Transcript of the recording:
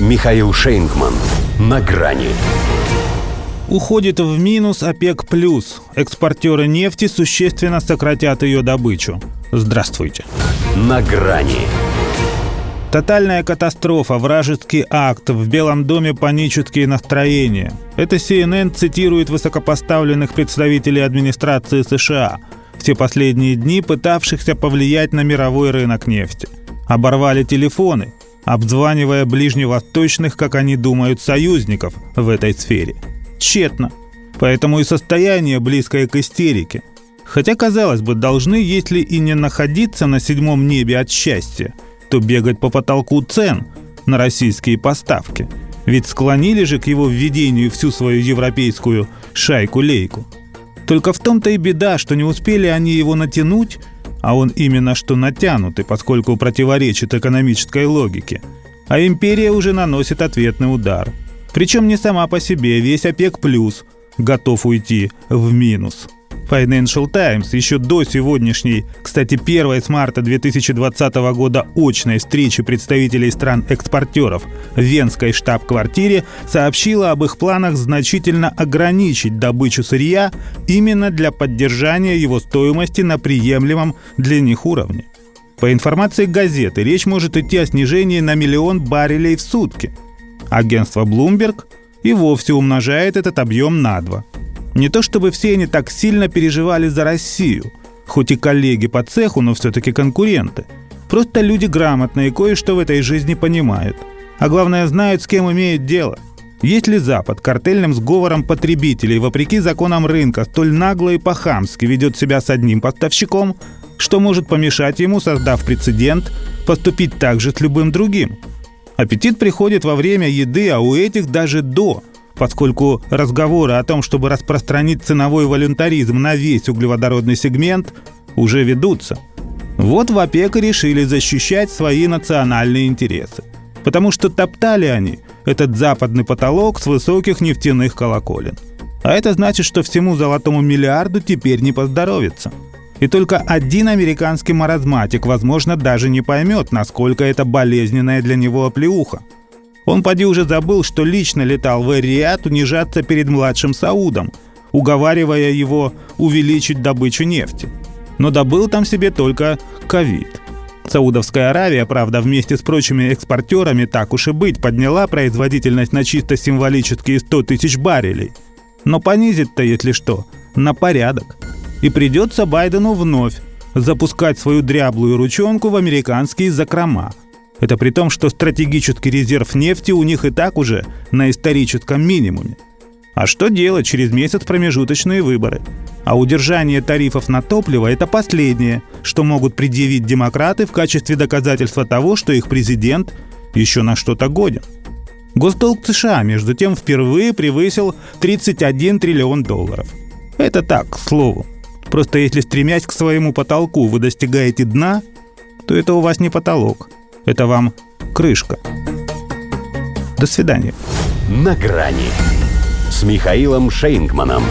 Михаил Шейнгман. На грани. Уходит в минус ОПЕК+. плюс. Экспортеры нефти существенно сократят ее добычу. Здравствуйте. На грани. Тотальная катастрофа, вражеский акт, в Белом доме панические настроения. Это CNN цитирует высокопоставленных представителей администрации США, все последние дни пытавшихся повлиять на мировой рынок нефти. Оборвали телефоны, обзванивая ближневосточных, как они думают, союзников в этой сфере. Тщетно. Поэтому и состояние близкое к истерике. Хотя, казалось бы, должны, если и не находиться на седьмом небе от счастья – то бегать по потолку цен на российские поставки. Ведь склонили же к его введению всю свою европейскую шайку-лейку. Только в том-то и беда, что не успели они его натянуть, а он именно что натянутый, поскольку противоречит экономической логике. А империя уже наносит ответный удар. Причем не сама по себе, весь ОПЕК+, плюс готов уйти в минус. Financial Times еще до сегодняшней, кстати, первой с марта 2020 года очной встречи представителей стран-экспортеров в Венской штаб-квартире сообщила об их планах значительно ограничить добычу сырья именно для поддержания его стоимости на приемлемом для них уровне. По информации газеты, речь может идти о снижении на миллион баррелей в сутки. Агентство Bloomberg и вовсе умножает этот объем на два – не то чтобы все они так сильно переживали за Россию, хоть и коллеги по цеху, но все-таки конкуренты. Просто люди грамотные, кое-что в этой жизни понимают. А главное, знают, с кем имеют дело. Есть ли Запад картельным сговором потребителей, вопреки законам рынка, столь нагло и по-хамски ведет себя с одним поставщиком, что может помешать ему, создав прецедент, поступить так же с любым другим? Аппетит приходит во время еды, а у этих даже до – поскольку разговоры о том, чтобы распространить ценовой волюнтаризм на весь углеводородный сегмент, уже ведутся. Вот в ОПЕК решили защищать свои национальные интересы. Потому что топтали они этот западный потолок с высоких нефтяных колоколен. А это значит, что всему золотому миллиарду теперь не поздоровится. И только один американский маразматик, возможно, даже не поймет, насколько это болезненная для него оплеуха – он поди уже забыл, что лично летал в Эриат унижаться перед младшим Саудом, уговаривая его увеличить добычу нефти. Но добыл там себе только ковид. Саудовская Аравия, правда, вместе с прочими экспортерами, так уж и быть, подняла производительность на чисто символические 100 тысяч баррелей. Но понизит-то, если что, на порядок. И придется Байдену вновь запускать свою дряблую ручонку в американские закрома – это при том, что стратегический резерв нефти у них и так уже на историческом минимуме. А что делать через месяц промежуточные выборы? А удержание тарифов на топливо – это последнее, что могут предъявить демократы в качестве доказательства того, что их президент еще на что-то годен. Госдолг США, между тем, впервые превысил 31 триллион долларов. Это так, к слову. Просто если стремясь к своему потолку вы достигаете дна, то это у вас не потолок – это вам крышка. До свидания. На грани с Михаилом Шейнгманом.